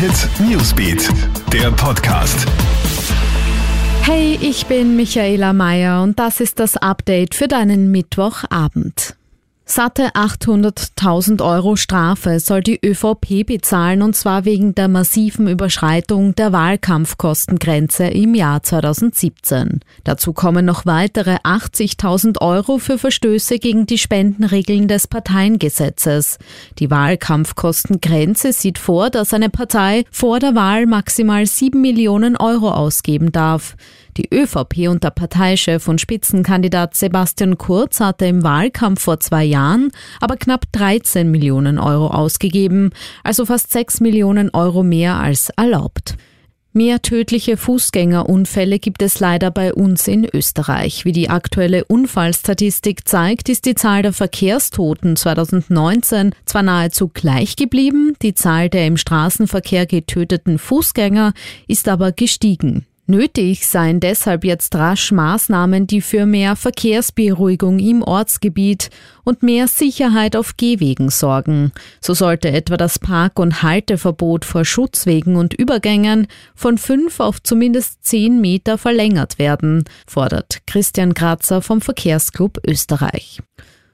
Hit Newsbeat, der Podcast. Hey, ich bin Michaela Mayer und das ist das Update für deinen Mittwochabend. Satte 800.000 Euro Strafe soll die ÖVP bezahlen und zwar wegen der massiven Überschreitung der Wahlkampfkostengrenze im Jahr 2017. Dazu kommen noch weitere 80.000 Euro für Verstöße gegen die Spendenregeln des Parteiengesetzes. Die Wahlkampfkostengrenze sieht vor, dass eine Partei vor der Wahl maximal 7 Millionen Euro ausgeben darf. Die ÖVP und der Parteichef und Spitzenkandidat Sebastian Kurz hatte im Wahlkampf vor zwei Jahren aber knapp 13 Millionen Euro ausgegeben, also fast 6 Millionen Euro mehr als erlaubt. Mehr tödliche Fußgängerunfälle gibt es leider bei uns in Österreich. Wie die aktuelle Unfallstatistik zeigt, ist die Zahl der Verkehrstoten 2019 zwar nahezu gleich geblieben, die Zahl der im Straßenverkehr getöteten Fußgänger ist aber gestiegen. Nötig seien deshalb jetzt rasch Maßnahmen, die für mehr Verkehrsberuhigung im Ortsgebiet und mehr Sicherheit auf Gehwegen sorgen. So sollte etwa das Park- und Halteverbot vor Schutzwegen und Übergängen von fünf auf zumindest zehn Meter verlängert werden, fordert Christian Kratzer vom Verkehrsclub Österreich.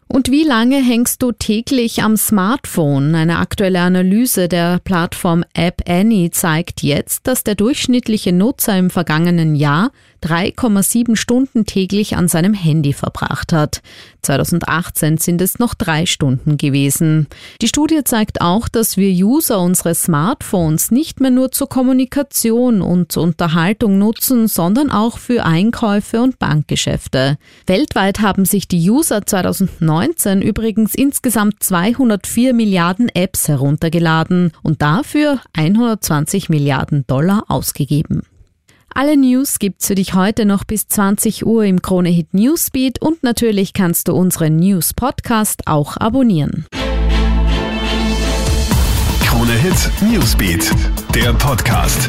Und wie lange hängst du täglich am Smartphone? Eine aktuelle Analyse der Plattform App Annie zeigt jetzt, dass der durchschnittliche Nutzer im vergangenen Jahr 3,7 Stunden täglich an seinem Handy verbracht hat. 2018 sind es noch drei Stunden gewesen. Die Studie zeigt auch, dass wir User unsere Smartphones nicht mehr nur zur Kommunikation und Unterhaltung nutzen, sondern auch für Einkäufe und Bankgeschäfte. Weltweit haben sich die User 2019 übrigens insgesamt 204 Milliarden Apps heruntergeladen und dafür 120 Milliarden Dollar ausgegeben. Alle News gibt's für dich heute noch bis 20 Uhr im Krone Hit Newsbeat und natürlich kannst du unseren News Podcast auch abonnieren. Krone Hit Newsbeat, der Podcast.